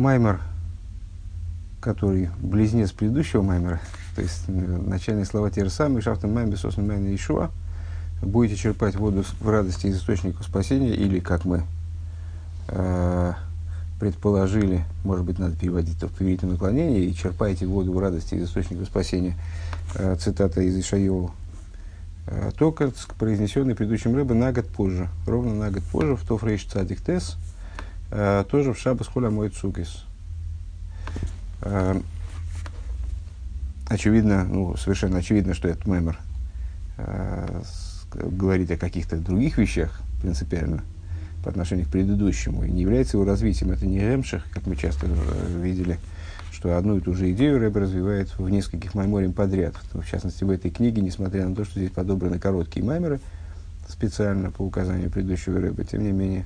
Маймер, который близнец предыдущего Маймера, то есть э, начальные слова те же самые, Шафтен Маймер, Сосен Маймер Ишуа, будете черпать воду в радости из источника спасения, или, как мы э, предположили, может быть, надо переводить в повелительное наклонение, и черпаете воду в радости из источника спасения, э, цитата из Ишайова, э, только произнесенный предыдущим рыбы на год позже, ровно на год позже, в Тофрейш Цадик Тес, тоже в Шабас Хуля Мой Цукис. Э, очевидно, ну, совершенно очевидно, что этот мемор э, говорит о каких-то других вещах принципиально по отношению к предыдущему, и не является его развитием. Это не ремших, как мы часто э, видели, что одну и ту же идею Рэб развивает в нескольких майморем подряд. В частности, в этой книге, несмотря на то, что здесь подобраны короткие маймеры, специально по указанию предыдущего Рэба, тем не менее,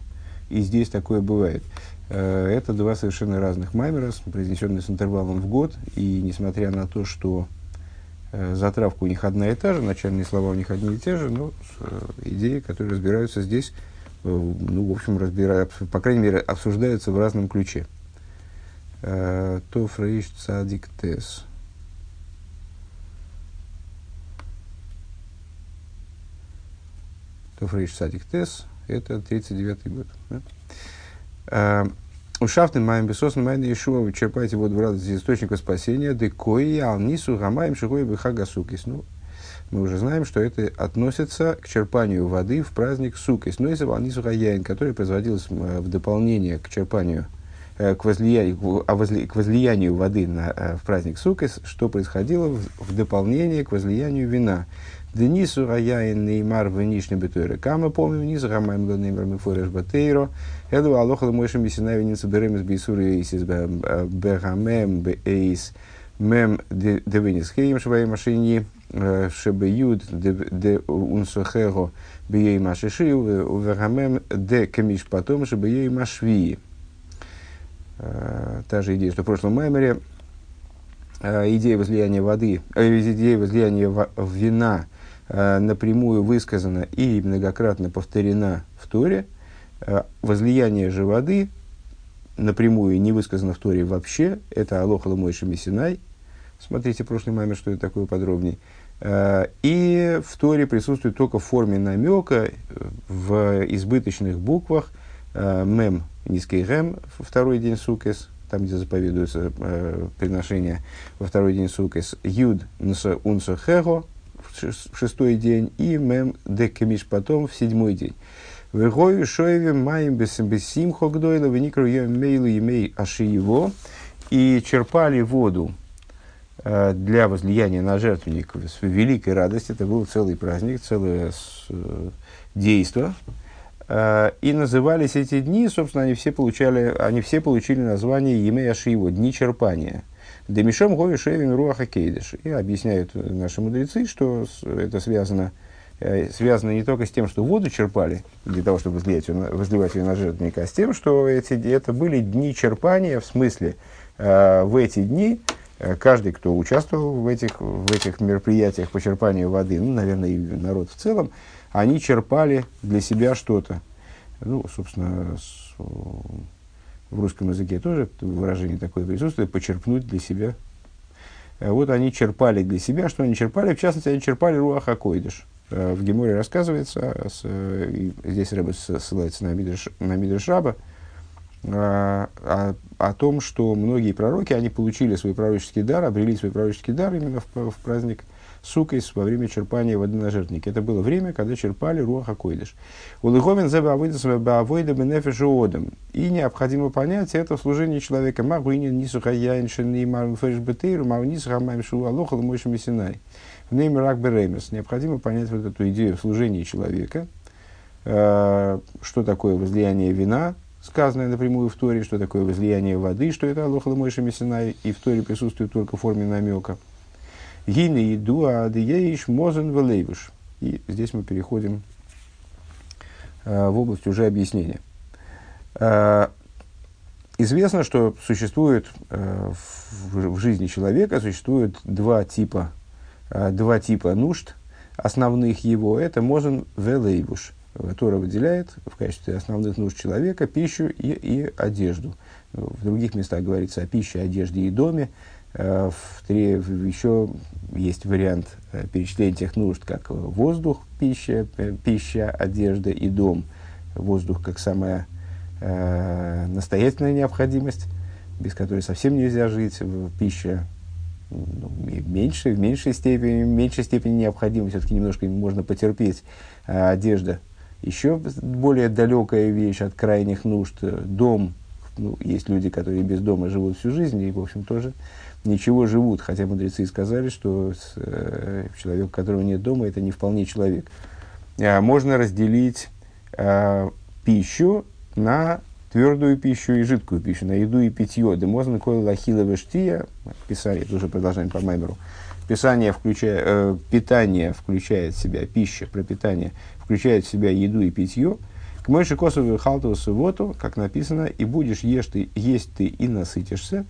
и здесь такое бывает. Э, это два совершенно разных маймера, произнесенные с интервалом в год, и несмотря на то, что Э, затравка у них одна и та же, начальные слова у них одни и те же, но э, идеи, которые разбираются здесь, ну, в общем, разбирают, по крайней мере, обсуждаются в разном ключе. То фрейш цадик тес. То фрейш цадик тес, это 39-й год. Да? Ушафтен маем бесосн майна Ишуа, вы черпаете воду в радость из источника спасения, декои алнису гамаем шигой бихага сукис. Ну, мы уже знаем, что это относится к черпанию воды в праздник сукис. Ну, если алнису гаяин, который производился в дополнение к черпанию, э, к возлиянию, а к возлиянию воды на, э, в праздник сукис, что происходило в, в дополнение к возлиянию вина. Денису Раяин Неймар в Нишне Бетуэре Кама, помним, Низа Рамаем Неймар Мифореш Батейро, Эду Алоха Мойшем Бисинай Винится Беремес Бисури Эйсис Бехамем Бейс Мем Девинис Хейм Швай Машини Шебеюд Де Унсохеро Бией Машиши Увехамем Де Кемиш Потом Шебеей Машвии. Та же идея, что в прошлом маймере идея возлияния воды, идея возлияния вина Э, напрямую высказана и многократно повторена в Торе. Э, возлияние же воды напрямую не высказано в Торе вообще. Это Алоха Ламойши Мессинай. Смотрите прошлый маме, что это такое подробнее. Э, и в Торе присутствует только в форме намека, в избыточных буквах. Мем, низкий гем, второй день сукес, там, где заповедуется э, приношение во второй день сукес. Юд нса унса хего, в шестой день, и мем декемиш потом в седьмой день. Вегою шоеве маем бесим хогдойла, веникру мейлу имей аши его, и черпали воду э, для возлияния на жертвенник с великой радостью. Это был целый праздник, целое э, действо. Э, и назывались эти дни, собственно, они все, получали, они все получили название Емея Шиево, дни черпания – Демишом Гови Шевин Руаха Кейдыш. И объясняют наши мудрецы, что это связано, э, связано не только с тем, что воду черпали для того, чтобы возливать ее, возливать ее на жертвенника, а с тем, что эти, это были дни черпания, в смысле, э, в эти дни э, каждый, кто участвовал в этих, в этих мероприятиях по черпанию воды, ну, наверное, и народ в целом, они черпали для себя что-то. Ну, собственно, в русском языке тоже выражение такое присутствует, почерпнуть для себя. Э, вот они черпали для себя, что они черпали, в частности, они черпали Руаха Койдыш. Э, в Геморе рассказывается, с, здесь Рэбе ссылается на Мидрш, на Мидрш Раба, о, о том, что многие пророки, они получили свой пророческий дар, обрели свой пророческий дар именно в, в праздник сукейс во время черпания воды на жертвеннике. Это было время, когда черпали руаха койдыш. Улыховен за бавойда бенефешиодом. И необходимо понять это в служении человека. Магуинин нисуха яйншин и мармфэш бетейру, магнисуха маймшу алохал мойши мессинай. В нейме рак беремес. Необходимо понять вот эту идею в служении человека. Э, что такое возлияние вина, сказанное напрямую в Торе, что такое возлияние воды, что это Алоха Мойша Мессинай, и в Торе присутствует только в форме намека. Гины еду адееш мозен велейбуш. И здесь мы переходим э, в область уже объяснения. Э, известно, что существует э, в, жизни человека существует два типа, два типа нужд, основных его. Это мозен велейбуш. Тора выделяет в качестве основных нужд человека пищу и, и одежду. В других местах говорится о пище, одежде и доме. Э, в три, еще есть вариант э, перечисления тех нужд, как воздух, пища, пища, одежда и дом. Воздух как самая э, настоятельная необходимость, без которой совсем нельзя жить. Пища ну, меньше, в меньшей степени, в меньшей степени необходима, все-таки немножко можно потерпеть. А одежда еще более далекая вещь от крайних нужд. Дом, ну, есть люди, которые без дома живут всю жизнь, и, в общем, тоже ничего живут. Хотя мудрецы сказали, что э, человек, у которого нет дома, это не вполне человек. А можно разделить э, пищу на твердую пищу и жидкую пищу, на еду и питье. Демозн кой лахила штия, писание, это уже продолжаем по Маймеру. Писание включая, э, питание включает в себя, пища, пропитание включает в себя еду и питье. К мойши косову халтову субботу, как написано, и будешь ешь ты, есть ты и насытишься.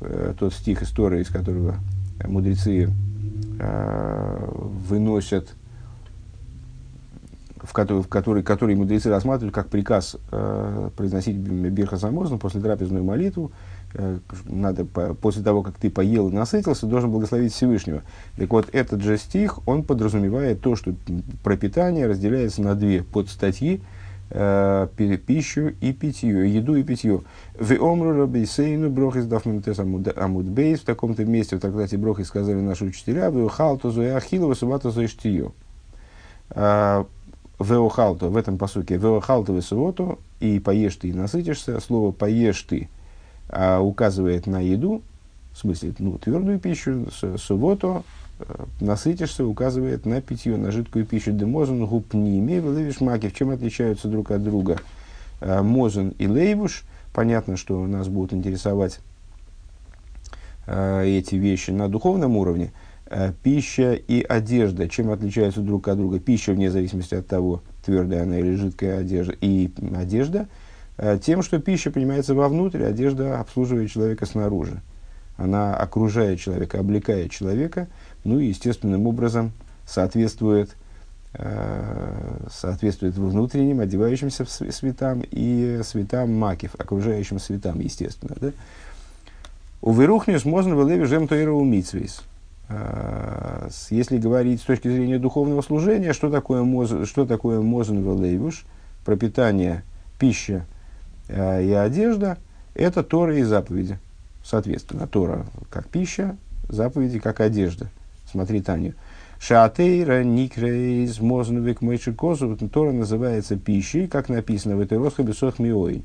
Э, тот стих истории, из которого мудрецы э, выносят в который, в который, который мудрецы рассматривали как приказ э, произносить Бирха Самозну после трапезную молитву. Э, надо по, после того, как ты поел и насытился, должен благословить Всевышнего. Так вот, этот же стих, он подразумевает то, что пропитание разделяется на две подстатьи, э, пищу и питье, еду и питье. В омру рабейсейну брохис дафментес амудбейс, в таком-то месте в трактате брохи сказали наши учителя, в халтузу и ахилова субатузу и штию. Веохалто, в этом посуке, Веохалто весуоту, и поешь ты и насытишься. Слово поешь ты а, указывает на еду, в смысле, ну, твердую пищу, субботу, насытишься, указывает на питье, на жидкую пищу. Демозен, лейвиш маки. В чем отличаются друг от друга а, мозен и лейвуш? Понятно, что нас будут интересовать а, эти вещи на духовном уровне. Э, пища и одежда, чем отличаются друг от друга. Пища, вне зависимости от того, твердая она или жидкая одежда, и одежда, э, тем, что пища принимается вовнутрь, одежда обслуживает человека снаружи. Она окружает человека, облекает человека, ну и естественным образом соответствует, э, соответствует внутренним, одевающимся в светам и светам макив, окружающим светам, естественно. Да? У Верухнис можно в Леви жем Митсвейс. А, если говорить с точки зрения духовного служения, что такое, моз, что такое мозен велейвуш, пропитание, пища э, и одежда, это Тора и заповеди. Соответственно, Тора как пища, заповеди как одежда. Смотри, Таню. Шаатейра никрейз мозновик мойшикозу. Тора называется пищей, как написано в этой росхабе сохмиой.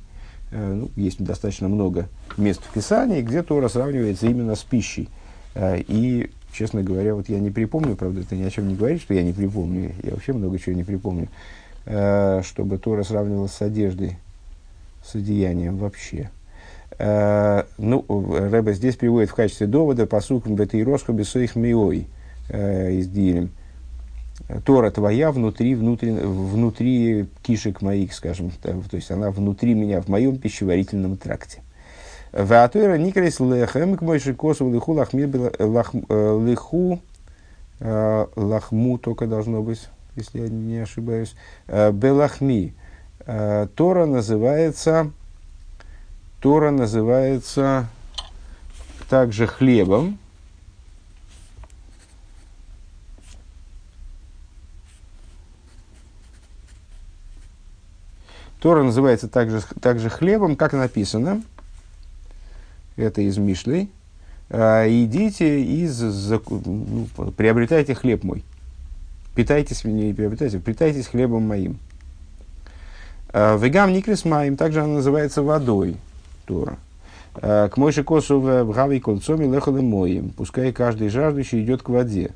Э, ну, есть достаточно много мест в Писании, где Тора сравнивается именно с пищей. Э, и честно говоря, вот я не припомню, правда, это ни о чем не говорит, что я не припомню, я вообще много чего не припомню, э, чтобы Тора сравнивалась с одеждой, с одеянием вообще. Э, ну, Рэба здесь приводит в качестве довода этой росхобе своих миой э, из Дилем. Тора твоя внутри, внутри, внутри кишек моих, скажем, то есть она внутри меня, в моем пищеварительном тракте. Ватуэра никрейс лехем, к мойши косу лиху лахмир э, лахму только должно быть, если я не ошибаюсь. Белахми. Тора называется Тора называется также хлебом, Тора называется также, также хлебом, как написано – это из Мишлей, а, идите из, ну, приобретайте хлеб мой. Питайтесь, не приобретайте, питайтесь хлебом моим. А, вегам никрис моим, также она называется водой, Тора. А, к мойши косу в гаве кольцом и лехалым моим. Пускай каждый жаждущий идет к воде.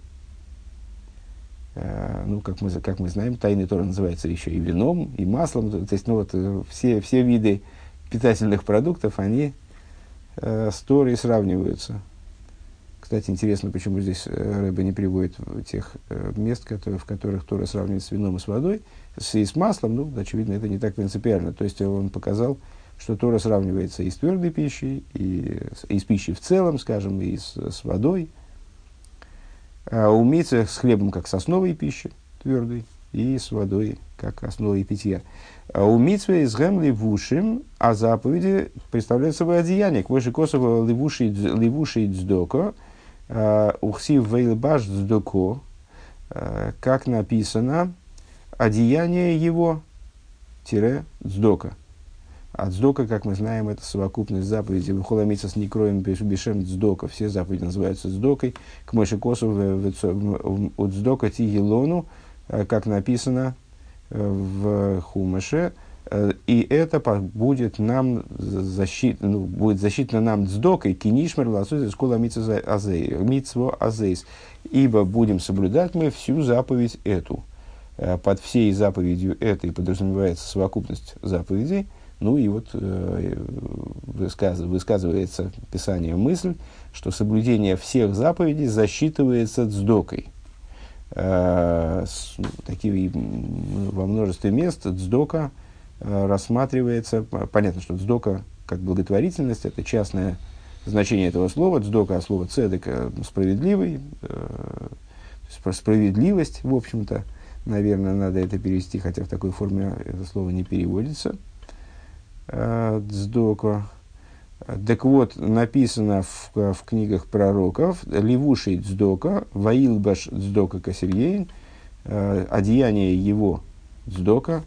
Ну, как мы, как мы знаем, тайный Тора называется еще и вином, и маслом. То есть, ну, вот, э, все, все виды питательных продуктов, они э, с Торой сравниваются. Кстати, интересно, почему здесь э, Рэба не приводит тех э, мест, которые, в которых Тора сравнивает с вином и с водой, с, и с маслом, ну, очевидно, это не так принципиально. То есть он показал, что Тора сравнивается и с твердой пищей, и, и с пищей в целом, скажем, и с, с водой. А у с хлебом как с основой пищи, твердой, и с водой как основой питья. А у митвы из гэм левушим, а заповеди представляют собой одеяние. К выше косово левуши дздоко, а, ухсив вейлбаш дздоко, а, как написано, одеяние его, тире, дздока. А дздока, как мы знаем, это совокупность заповедей. Выхоламица с некроем бешем дздока. Все заповеди называются дздокой. К мыши косу у дздока тигелону, как написано, в Хумаше, э, и это будет нам защит, ну, будет защитно нам дздокой кинишмер ласуз скола митцво азейс. Ибо будем соблюдать мы всю заповедь эту. Э, под всей заповедью этой подразумевается совокупность заповедей. Ну и вот э, высказ, высказывается Писание мысль, что соблюдение всех заповедей засчитывается дздокой. Э, ну, такие, во множестве мест дздока э, рассматривается, понятно, что дздока как благотворительность, это частное значение этого слова, дздока, а слово цедек э, справедливый, справедливость, в общем-то, наверное, надо это перевести, хотя в такой форме это слово не переводится. Дздока. Так вот, написано в, в книгах пророков «Левуший дздока, ваилбаш дздока косильейн», э, одеяние его дздока,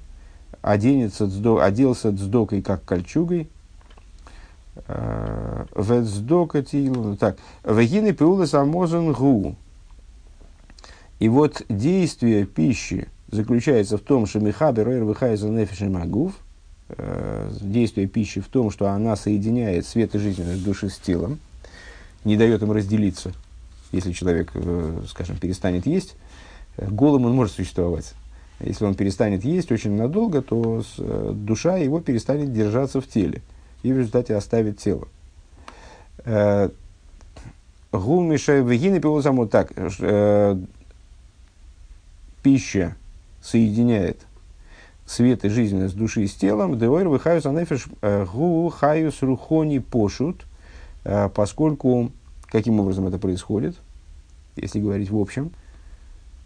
оденется дздо, оделся дздокой, как кольчугой, э, в дздока тилу, так, вагины пиулас амозан гу. И вот действие пищи заключается в том, что михабер эр выхайза нефишем агув – э, действие пищи в том, что она соединяет свет и жизненность души с телом, не дает им разделиться. Если человек, э, скажем, перестанет есть, э, голым он может существовать. Если он перестанет есть очень надолго, то э, душа его перестанет держаться в теле и в результате оставит тело. Э, так. Э, пища соединяет свет и жизненность души с телом, деойр выхаюс анефиш э, гу хаюс рухони пошут, э, поскольку, каким образом это происходит, если говорить в общем,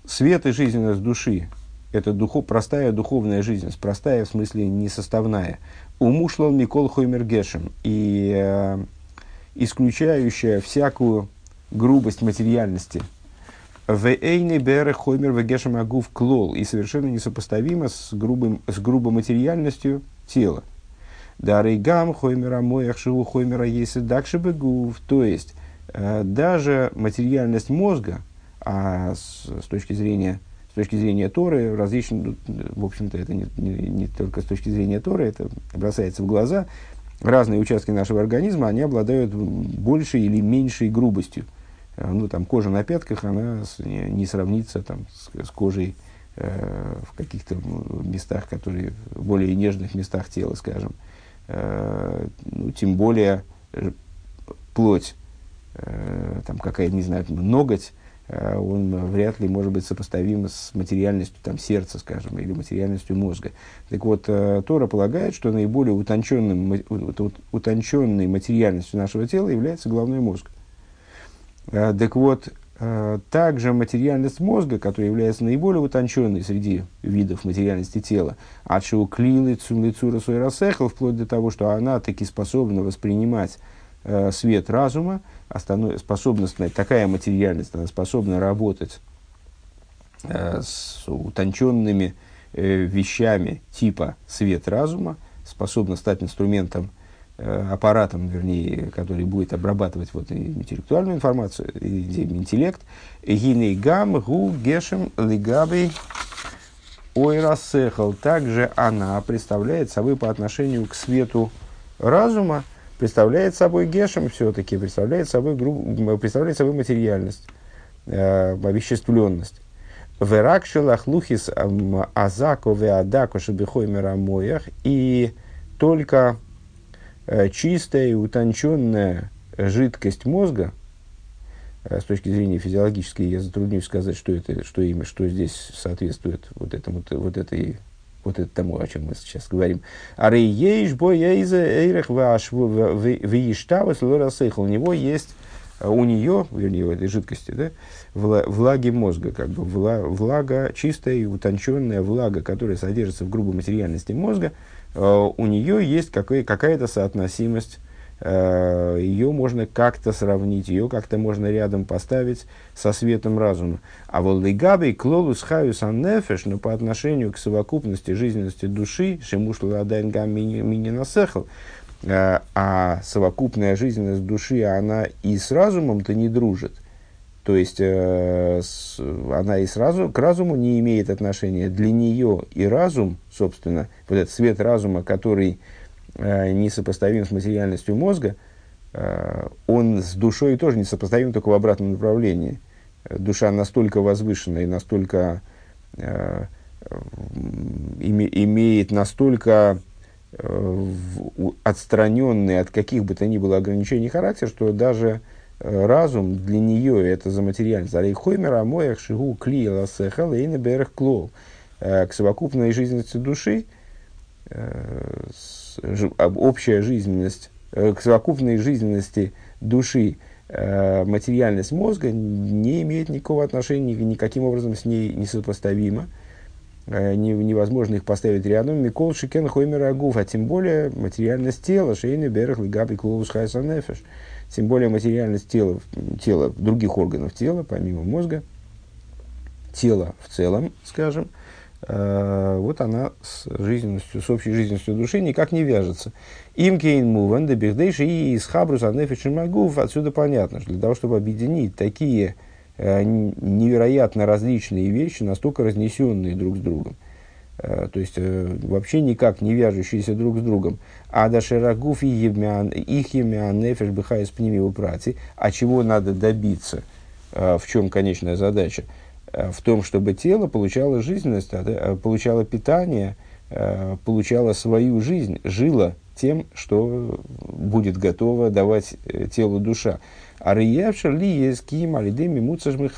свет и жизненность души – это духов, простая духовная жизненность, простая в смысле несоставная. Умушлал Микол Хоймер Гешем и э, исключающая всякую грубость материальности – Вейни бере хоймер вегешем агув клол и совершенно несопоставимо с, грубым, с грубоматериальностью тела. Дарейгам хоймера моях шиву хоймера есть дакши бегув. То есть, э, даже материальность мозга, а с, с точки зрения с точки зрения Торы, различные, в общем-то, это не, не, не только с точки зрения Торы, это бросается в глаза, разные участки нашего организма, они обладают большей или меньшей грубостью. Э, ну, там, кожа на пятках, она не, сравнится там, с, с кожей э, в каких-то местах, которые, более нежных местах тела, скажем. Э, ну, тем более э, плоть, э, там, какая, не знаю, ноготь, э, он вряд ли может быть сопоставим с материальностью там, сердца, скажем, или материальностью мозга. Так вот, э, Тора полагает, что наиболее утонченным, утонченной материальностью нашего тела является головной мозг. Э, так вот, э, также материальность мозга, которая является наиболее утонченной среди видов материальности тела, от шиуклилы цумлицура рассехал, вплоть до того, что она таки способна воспринимать э, свет разума, способна, такая материальность, она способна работать с утонченными вещами типа свет разума, способна стать инструментом Э, аппаратом, вернее, который будет обрабатывать вот интеллектуальную информацию, интеллект. Гиней гам гу гешем лигабей ойрасехал. Также она представляет собой по отношению к свету разума, представляет собой гешем все-таки, представляет собой, представляет собой материальность, э, овеществленность. Верак шелахлухис азако веадако шебихой мирамоях. И только Э, чистая и утонченная жидкость мозга, э, с точки зрения физиологической, я затруднюсь сказать, что это, что имя, что здесь соответствует вот этому, вот этой, вот это тому, о чем мы сейчас говорим. А У него есть у нее, вернее, в этой жидкости, да, влаги мозга, как бы влага, чистая и утонченная влага, которая содержится в грубой материальности мозга, у нее есть какая-то соотносимость Э, ее можно как-то сравнить, ее как-то можно рядом поставить со светом разума. А вот лигабей клолус хаюс аннефеш, но по отношению к совокупности жизненности души, шемушла адайнгам мини насехал, э, а совокупная жизненность души, она и с разумом-то не дружит. То есть, э, она и сразу к разуму не имеет отношения. Для нее и разум, собственно, вот этот свет разума, который Э, несопоставим с материальностью мозга, э, он с душой тоже несопоставим, только в обратном направлении. Душа настолько возвышена и настолько имеет настолько отстраненный от каких бы то ни было ограничений характер, что даже разум для нее это за материальность. Алей хоймер амоях шигу кли ласехал и берех клол. К совокупной жизненности души общая жизненность, э, к совокупной жизненности души э, материальность мозга не имеет никакого отношения, никаким образом с ней несопоставима. Э, невозможно их поставить рядом. מכל שכן חומר הגוף, а тем более материальность тела, שאינו בערך לגבי כללות חיות הנפש. Тем более материальность тела, тела, других органов тела, помимо мозга, тела в целом, скажем – Э, вот она с жизненностью, с общей жизненностью души никак не вяжется. אם כן דבכדי שיהיה התחברות עם הגוף. Отсюда понятно, что для того, чтобы объединить такие э, невероятно различные вещи, настолько разнесенные друг с другом, то есть вообще никак не вяжущиеся друг с другом. А дашерагуф и их емян нефеш бихайс пними прати. А чего надо добиться? В чем конечная задача? Э, в том, чтобы тело получало жизненность, э, получало питание, э, получало свою жизнь, жило тем, что будет готово давать телу душа. А риевшер ли есть ким алидеми муцажмы.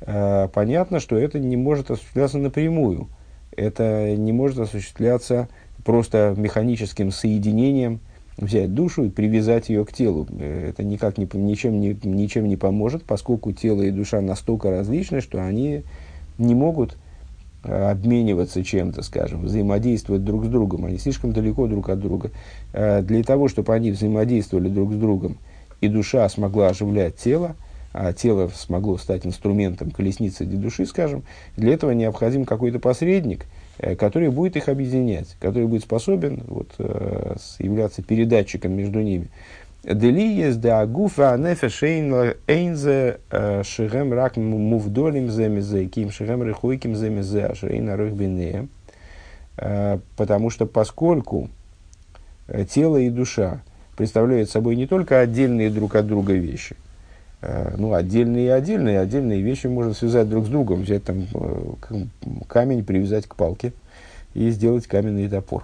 Понятно, что это не может осуществляться напрямую. Это не может осуществляться просто механическим соединением – взять душу и привязать ее к телу. Это никак не, ничем, не, ничем не поможет, поскольку тело и душа настолько различны, что они не могут э, обмениваться чем-то, скажем, взаимодействовать друг с другом. Они слишком далеко друг от друга. Э, для того, чтобы они взаимодействовали друг с другом, и душа смогла оживлять тело, а тело смогло стать инструментом колесницы для души, скажем, для этого необходим какой-то посредник – Э, который будет их объединять, который будет способен вот, э, являться передатчиком между ними. Э, Потому что поскольку тело и душа представляют собой не только отдельные друг от друга вещи, Э, ну, отдельные и отдельные, отдельные вещи можно связать друг с другом, взять там э, камень, привязать к палке и сделать каменный топор.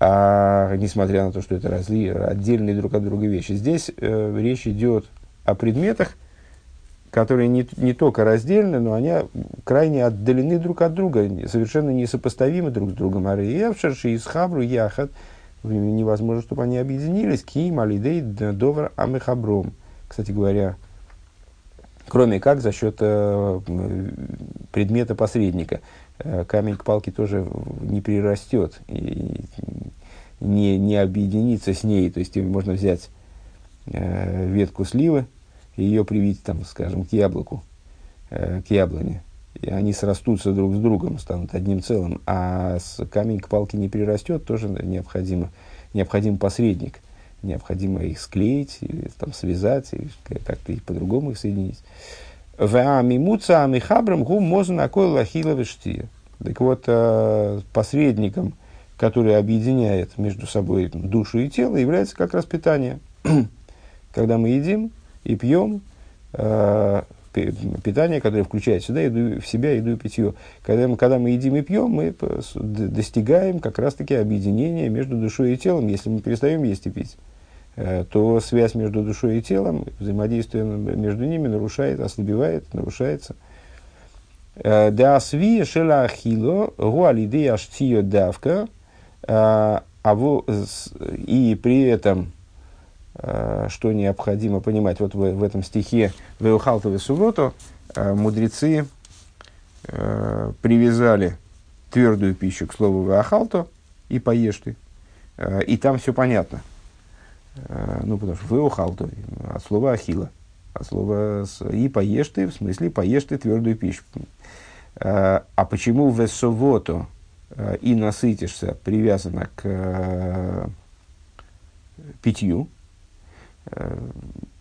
А несмотря на то, что это разли, отдельные друг от друга вещи. Здесь э, речь идет о предметах, которые не, не только раздельны, но они крайне отдалены друг от друга, совершенно несопоставимы друг с другом. А Риевшерши из Хабру Яхат невозможно, чтобы они объединились. Ким Алидей Довар Амехабром. Кстати говоря, Кроме как за счет э, предмета посредника. Э, камень к палке тоже не прирастет и не, не объединится с ней. То есть можно взять э, ветку сливы и ее привить, там, скажем, к яблоку, к яблоне. И они срастутся друг с другом, станут одним целым. А с камень к палке не прирастет, тоже необходимо, необходим посредник необходимо их склеить, или там, связать, или как-то их по-другому их соединить. Мимуца амихабрам гу мозн акой лахила Так вот, э, посредником, который объединяет между собой душу и тело, является как раз питание. Когда мы едим и пьем, э, питание, которое включает сюда еду, в себя еду и питье. Когда мы, когда мы едим и пьем, мы достигаем как раз-таки объединения между душой и телом, если мы перестаем есть и пить. Э, то связь между душой и телом, взаимодействие между ними нарушает, ослабевает, нарушается. Э, да сви шела ахило, давка, э, а и при этом что необходимо понимать. Вот в, этом стихе «Веухалтове субботу» мудрецы привязали твердую пищу к слову «веохалто» и «поешь ты». И там все понятно. Ну, потому что «веухалто» от слова «ахила». От слова «и поешь ты», в смысле «поешь ты твердую пищу». А почему «весовото» и насытишься привязано к питью. Э,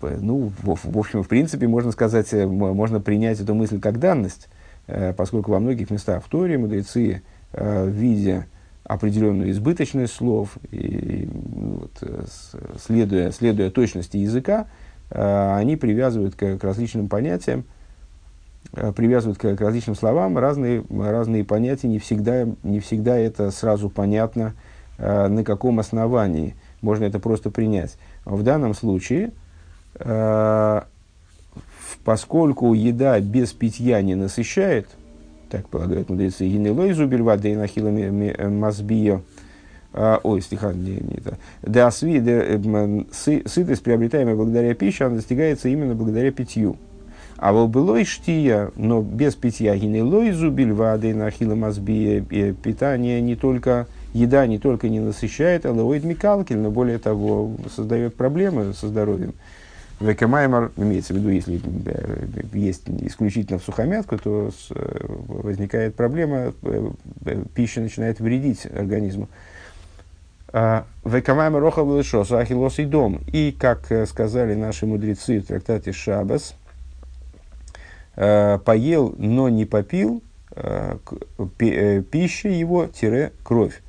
ну, в, в общем, в принципе, можно сказать, э, можно принять эту мысль как данность, э, поскольку во многих местах в Торе мудрецы, видя определенную избыточность слов и ну, вот, следуя, следуя точности языка, они привязывают к, к различным понятиям, привязывают к, к различным словам разные, разные понятия, не всегда, не всегда это сразу понятно, на каком основании можно это просто принять. В данном случае, э, поскольку еда без питья не насыщает, так полагают мудрецы, гинелой зубель воды и нахила мазбио, а, ой, стиха, не, не это. Да, сви, да, э, сытость, приобретаемая благодаря пище, она достигается именно благодаря питью. А вот было штия, но без питья гинелой зубель воды нахила мазбия, э, питание не только еда не только не насыщает, а лоид микалкин, но более того, создает проблемы со здоровьем. Векамаймар, имеется в виду, если э, есть исключительно в сухомятку, то э, возникает проблема, э, пища начинает вредить организму. А, Векамаймар роха вылышос, ахилос и дом. И, как сказали наши мудрецы в трактате Шабас, поел, но не попил, пища его-кровь.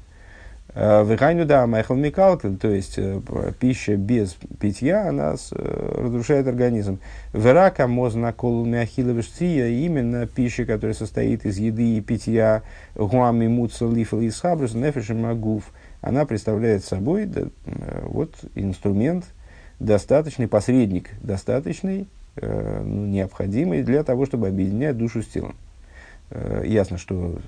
Э, Вихайну да, Майхал Микалкин, то есть э, пища без питья, она э, разрушает организм. Верака мозна колу мяхиловишция, именно пища, которая состоит из еды и питья, гуами муца лифал и схабрус, нефешем магув, она представляет собой да, вот, инструмент, достаточный посредник, достаточный, ну, необходимый для того, чтобы объединять душу с телом. Ясно, что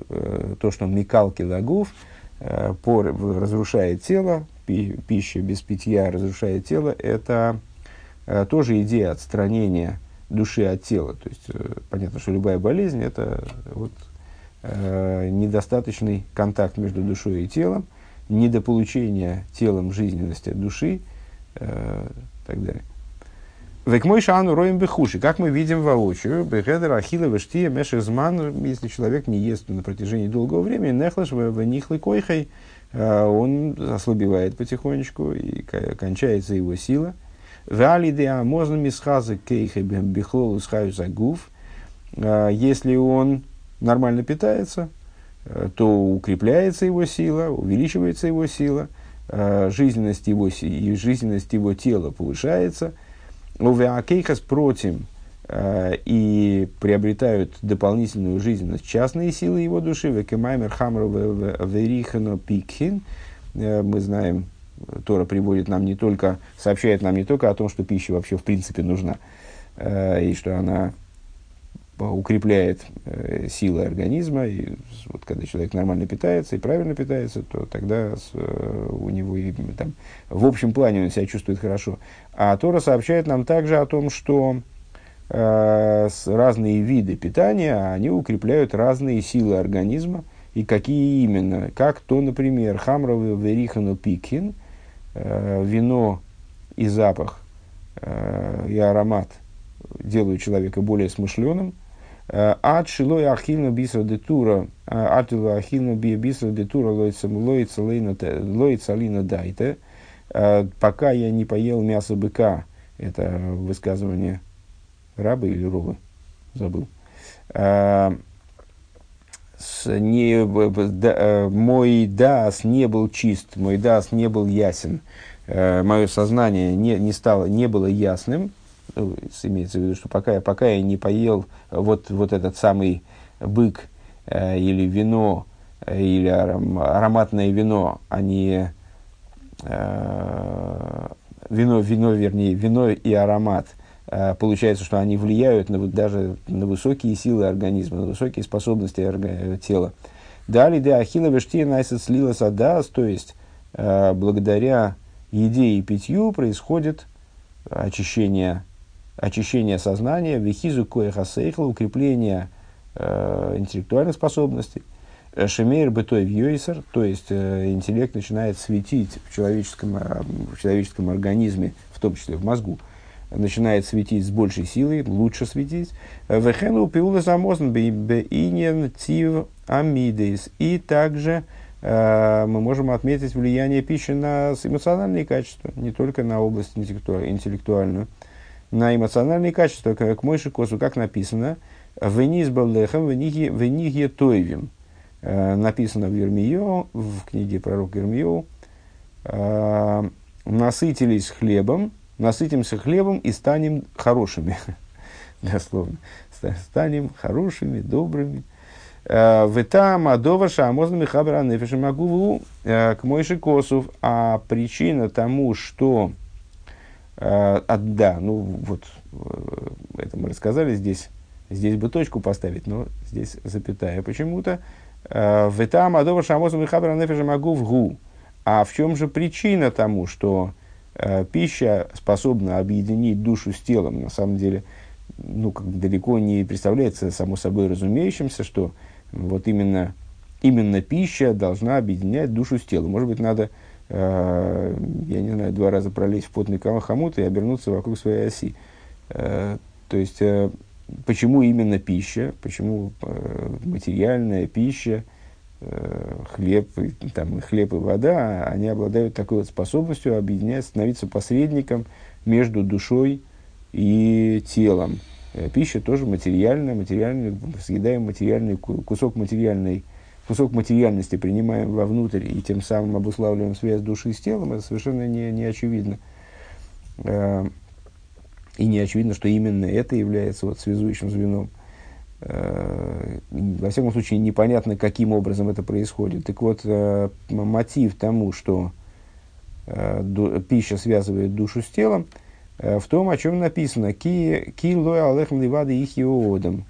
то, что Микалки Лагув, Э, пор, разрушает тело, пи, пища без питья разрушает тело, это э, тоже идея отстранения души от тела. То есть, э, понятно, что любая болезнь – это вот, э, недостаточный контакт между душой и телом, недополучение телом жизненности души э, так далее. Век мой шану роем бехуши. Как мы видим воочию, бехедер ахила вештия мешезман, если человек не ест на протяжении долгого времени, нехлаш в нихлый койхой, э, он ослабевает потихонечку и кончается его сила. Вали де можно мисхазы кейхе бихлолу схаю загув. Э, если он нормально питается, э, то укрепляется его сила, увеличивается его сила, жизненность его, жизненность его тела повышается – Увеакейхас против э, и приобретают дополнительную жизненность частные силы его души. Векемаймер хамру верихано пикхин. Э, мы знаем, Тора приводит нам не только, сообщает нам не только о том, что пища вообще в принципе нужна, э, и что она укрепляет э, силы организма. И вот когда человек нормально питается и правильно питается, то тогда с, э, у него и, там, в общем плане он себя чувствует хорошо. А Тора сообщает нам также о том, что э, с разные виды питания, они укрепляют разные силы организма. И какие именно? Как то, например, хамровый верихану пикин, э, вино и запах э, и аромат делают человека более смышленым – Ад шилой ахильну биса детура, ад ахильну биса детура лойца лина дайте. Пока я не поел мясо быка, это высказывание раба или ровы, забыл. С, не, да, мой дас не был чист, мой дас не был ясен, мое сознание не, не, стало, не было ясным, имеется в виду, что пока, пока я не поел вот, вот этот самый бык э, или вино, э, или аром, ароматное вино, а не э, вино, вино, вернее, вино и аромат, э, получается, что они влияют на, даже на высокие силы организма, на высокие способности орга, тела. Далее, да, ахилла вештия найсет слилась адас, то есть, э, благодаря еде и питью происходит очищение, очищение сознания, вихизу коеха сейхла, укрепление э, интеллектуальных способностей, шемейр бытой вьюисер, то есть э, интеллект начинает светить в человеческом, э, в человеческом организме, в том числе в мозгу, начинает светить с большей силой, лучше светить. Вехену пиула замозн бейнен тив амидейс. И также э, мы можем отметить влияние пищи на эмоциональные качества, не только на область интеллектуальную, на эмоциональные качества, к Мойши Косу, как написано, «Вениз баллехам венигье тойвим». Э, написано в Ермио, в книге пророка Ермио, э, «Насытились хлебом, насытимся хлебом и станем хорошими. Дословно. Станем хорошими, добрыми. Э, Вита Мадова Шамозна Михабра Нефиша Магуву к Мойши Косов. А причина тому, что а, да, ну вот это мы рассказали здесь. Здесь бы точку поставить, но здесь запятая почему-то. Вита Мадова Шамозна Михабра Нефиша Магуву. А в чем же причина тому, что Э, пища способна объединить душу с телом. На самом деле, ну, как далеко не представляется само собой разумеющимся, что вот именно, именно пища должна объединять душу с телом. Может быть, надо, э, я не знаю, два раза пролезть в потный хомут и обернуться вокруг своей оси. Э, то есть, э, почему именно пища, почему э, материальная пища – Э, хлеб, там, хлеб и вода, они обладают такой вот способностью объединять, становиться посредником между душой и телом. Э, пища тоже материальная, материальная, съедаем материальный кусок материальной, кусок материальности принимаем вовнутрь и тем самым обуславливаем связь души с телом, это совершенно не, не очевидно. Э, и не очевидно, что именно это является вот связующим звеном. Э, во всяком случае, непонятно, каким образом это происходит. Так вот, э, мотив тому, что пища связывает душу с телом, в том, о чем написано «Ки, ки лой алехм ливады их иодам»,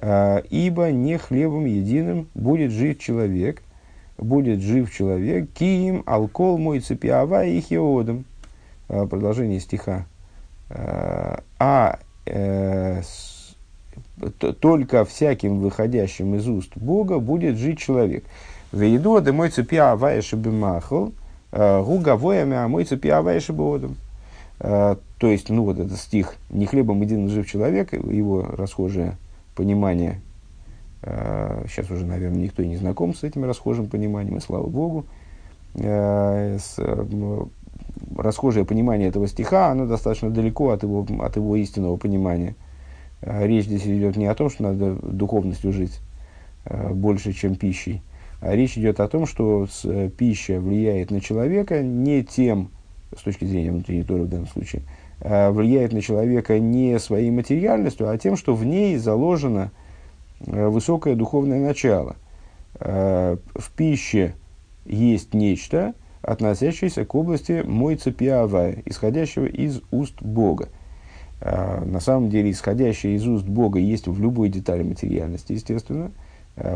«Ибо не хлебом единым будет жив человек, будет жив человек, киим алкол мой цепиава их иодам». Продолжение стиха. «А только всяким выходящим из уст Бога будет жить человек. Вейду мой цепи аваеши бимахал, э, гугавоями, а мой цепи аваеши бодом. Э, то есть, ну вот этот стих «Не хлебом единым жив человек», его расхожее понимание, сейчас уже, наверное, никто не знаком с этим расхожим пониманием, и слава Богу, с, расхожее понимание этого стиха, оно достаточно далеко от его, от его истинного понимания – а речь здесь идет не о том, что надо духовностью жить больше, чем пищей, а речь идет о том, что э, пища влияет на человека не тем, с точки зрения внутренней Торы в данном случае, а влияет на человека не своей материальностью, а тем, что в ней заложено э, высокое духовное начало. В пище есть нечто, относящееся к области мой цепиавая, исходящего из уст Бога. На самом деле исходящее из уст Бога есть в любой детали материальности, естественно,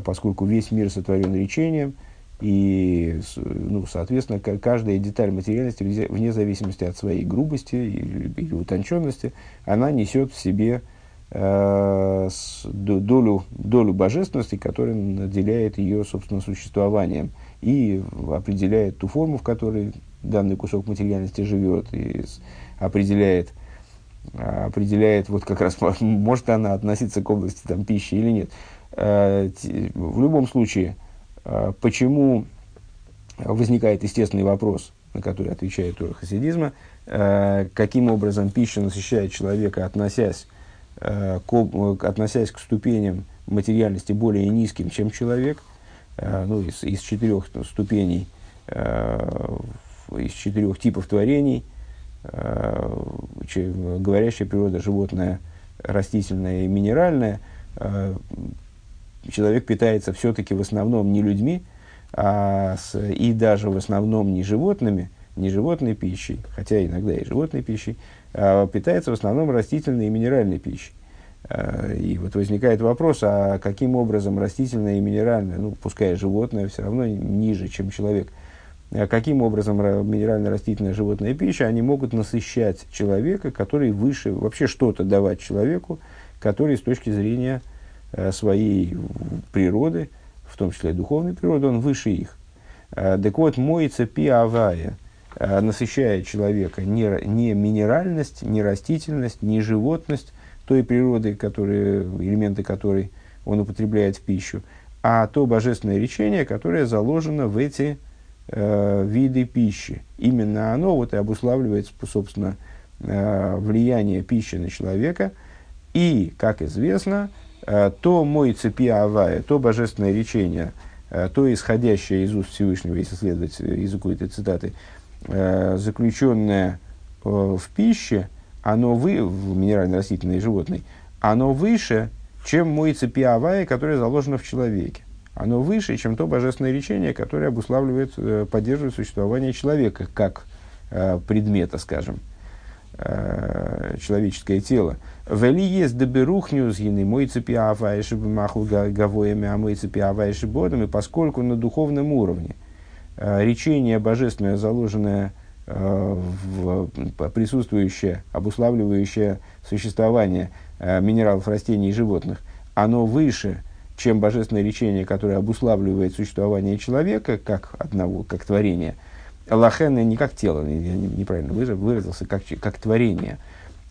поскольку весь мир сотворен речением, и, ну, соответственно, каждая деталь материальности, вне зависимости от своей грубости или, утонченности, она несет в себе э, долю, долю божественности, которая наделяет ее, собственно, существованием и определяет ту форму, в которой данный кусок материальности живет, и определяет определяет, вот как раз, может она относиться к области там, пищи или нет. А, в любом случае, почему возникает естественный вопрос, на который отвечает Тора хасидизма, каким образом пища насыщает человека, относясь к, относясь к ступеням материальности более низким, чем человек, ну, из, из четырех ступеней, из четырех типов творений – говорящая природа, животное, растительное и минеральное, человек питается все-таки в основном не людьми, а с, и даже в основном не животными, не животной пищей, хотя иногда и животной пищей, а питается в основном растительной и минеральной пищей. Э, и вот возникает вопрос, а каким образом растительное и минеральное, ну, пускай животное, все равно ниже, чем человек, каким образом минерально-растительная животная пища, они могут насыщать человека, который выше, вообще что-то давать человеку, который с точки зрения своей природы, в том числе духовной природы, он выше их. Так вот, моется пиавая – Э, насыщает человека не, не минеральность, не растительность, не животность той природы, которые, элементы которой он употребляет в пищу, а то божественное речение, которое заложено в эти э, виды пищи. Именно оно вот и обуславливает, собственно, э, влияние пищи на человека. И, как известно, э, то мой цепи авая, то божественное речение, э, то исходящее из уст Всевышнего, если следовать языку этой цитаты, э, заключенное э, в пище, оно вы, в минерально-растительной и животной, оно выше, чем мой цепиавая, которое заложено в человеке. Оно выше, чем то божественное речение, которое обуславливает, э, поддерживает существование человека как э, предмета, скажем, э, человеческое тело. Вели есть доберухнюс гины мой цепиавая шибмаху гавоями, а мой цепиавая шибодами, поскольку на духовном уровне – Э, речение божественное, заложенное э, в присутствующее, обуславливающее существование э, минералов, растений и животных, оно выше, чем божественное речение, которое обуславливает существование человека как одного, как творения. Лахен не как тело, я неправильно выразился, как, как творение.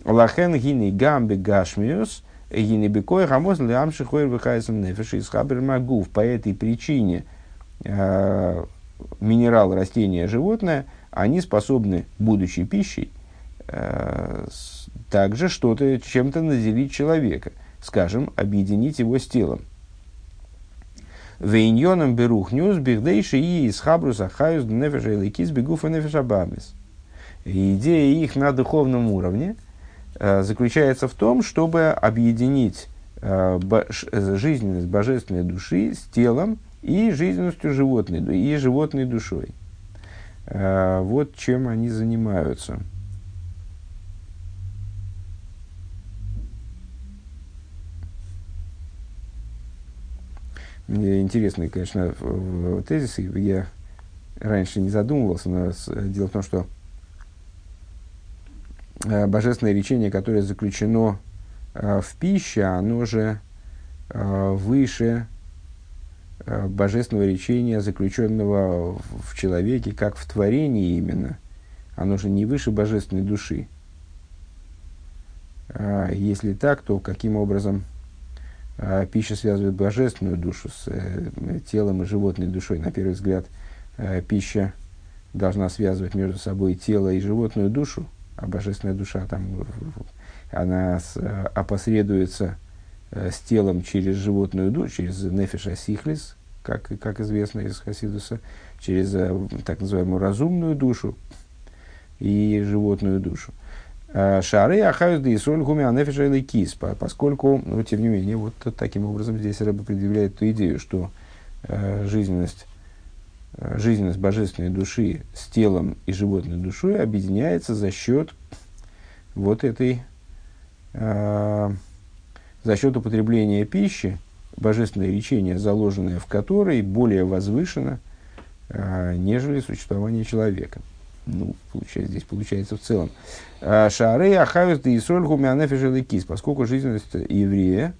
Лахен гини гамби гашмиус, гини бекой гамоз лямши хойр выхайсом нефеши из хабер магув. По этой причине минерал, растение, животное, они способны, будучи пищей, э, также что-то, чем-то наделить человека, скажем, объединить его с телом. Вейньоном берух ньюс бигдейши и из хабруса хаюс нефеша и ликис бегуфа нефеша бамис. Идея их на духовном уровне э, заключается в том, чтобы объединить э, жизненность божественной души с телом и жизненностью животной, и животной душой. Вот чем они занимаются. Интересный, конечно, тезис. Я раньше не задумывался, но дело в том, что божественное речение, которое заключено а, в пище, оно же выше Э, божественного речения, заключенного в человеке, как в творении именно. Оно же не выше божественной души. А если так, то каким образом пища связывает божественную душу с э, телом и животной душой? На первый взгляд, э, пища должна связывать между собой тело и животную душу, а божественная душа там, она с, опосредуется с телом через животную душу, через нефиша сихлис, как, как известно из Хасидуса, через э, так называемую разумную душу и животную душу. А, шары ахаюс да исоль гуми анефиша или кис, поскольку, ну, тем не менее, вот таким образом здесь Рэба предъявляет ту идею, что э, жизненность, э, жизненность божественной души с телом и животной душой объединяется за счет вот этой, э, за счет употребления пищи, божественное речение, заложенное в которой, более возвышено, а, нежели существование человека. Ну, получается, здесь получается в целом. А, Шары ахавис и сольгу кис, поскольку жизненность еврея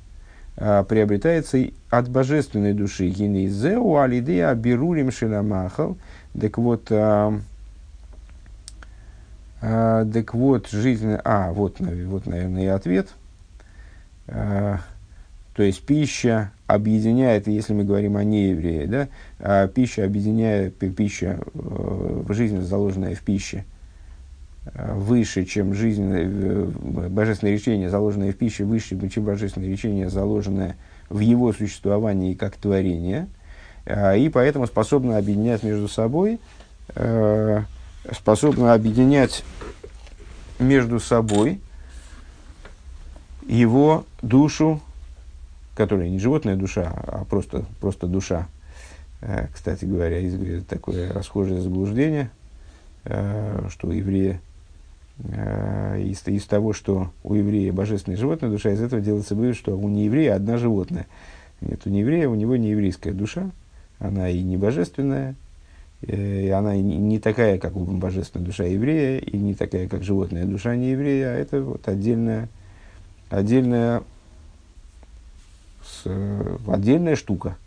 приобретается от божественной души. Гинезеу алидея берурим шеламахал. Так вот, а, а, так вот, жизнь... А, вот, вот, наверное, и ответ. То есть пища объединяет, если мы говорим о нееврее, да, а пища объединяет, пища, э, жизнь, заложенная в пище, э, выше, чем жизнь, э, божественное речение, заложенное в пище, выше, чем божественное речение, заложенное в его существовании как творение, и поэтому способна объединять между собой, способна объединять между собой его душу которая не животная душа, а просто, просто душа. Э, кстати говоря, из, такое расхожее заблуждение, э, что э, из, из того, что у еврея божественная животная душа, из этого делается вывод, что у нееврея одна животная. Нет, у нееврея, у него не еврейская душа, она и не божественная, И она не такая, как божественная душа еврея, и не такая, как животная душа не еврея, а это вот отдельная, отдельная, отдельная штука.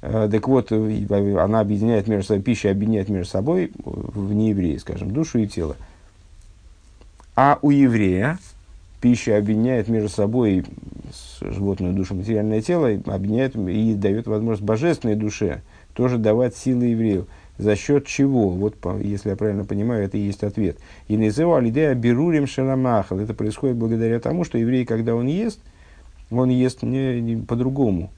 Так вот, она объединяет между собой, пища объединяет между собой в неевреи, скажем, душу и тело. А у еврея пища объединяет между собой животную душу, материальное тело, объединяет и дает возможность божественной душе тоже давать силы еврею. За счет чего? Вот, если я правильно понимаю, это и есть ответ. И называл идея берурим шаламахал. Это происходит благодаря тому, что еврей, когда он ест, он ест не, не по-другому,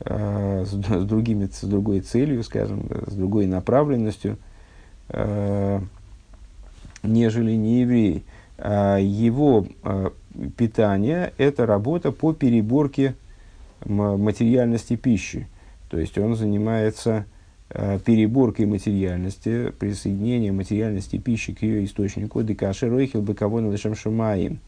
а, с, с, другими, с другой целью, скажем, с другой направленностью, а, нежели не еврей. А, его а, питание – это работа по переборке материальности пищи. То есть он занимается а, переборкой материальности, присоединением материальности пищи к ее источнику. Декаши ройхил быкавон лишем шумаем.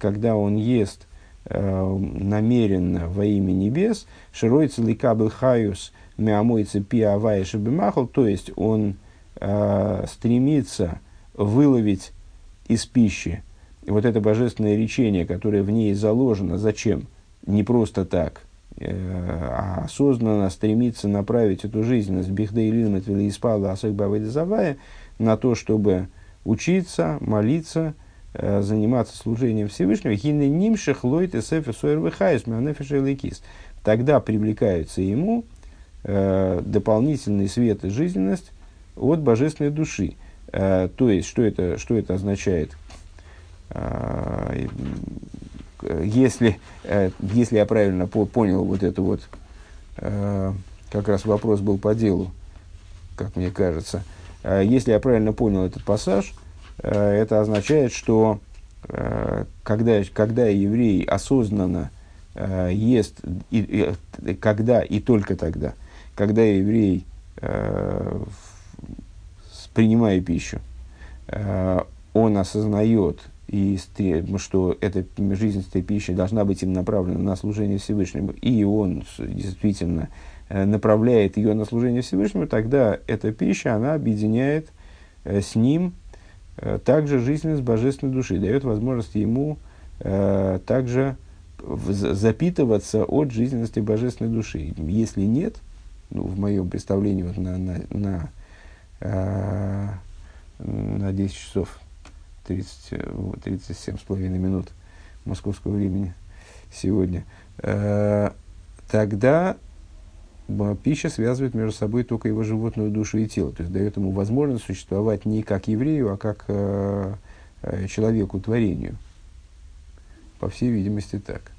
Когда он ест намеренно во имя небес, широй целика был хаюс миамойца пиавая шабимахал, то есть он стремится выловить из пищи. И вот это божественное речение, которое в ней заложено, зачем? Не просто так, э, а осознанно стремится направить эту жизненность бихдейлин и испала асакбавайдазавая на то, чтобы учиться, молиться, э, заниматься служением Всевышнего. Хинны нимших лойт суэрвэхайс лейкис. Тогда привлекаются ему э, дополнительный свет и жизненность от божественной души. Э, то есть, что это, что это означает? Э, если, э, если я правильно по понял вот это вот, как раз вопрос был по делу, как мне кажется. Если я правильно понял этот пассаж, это означает, что когда, когда еврей осознанно ест, и, и, когда и только тогда, когда еврей принимая пищу, э, он осознает, и, что эта жизнь этой пищи должна быть им направлена на служение Всевышнему, и он действительно э, направляет ее на служение Всевышнему, тогда эта пища, она объединяет э, с ним также жизненность божественной души, дает возможность ему также запитываться от жизненности божественной души. Если нет, ну, в моем представлении вот на, на, на Э, на 10 часов 30, 37 с половиной минут московского времени сегодня, э, тогда пища связывает между собой только его животную душу и тело. То есть дает ему возможность существовать не как еврею, а как э, человеку, творению. По всей видимости, так.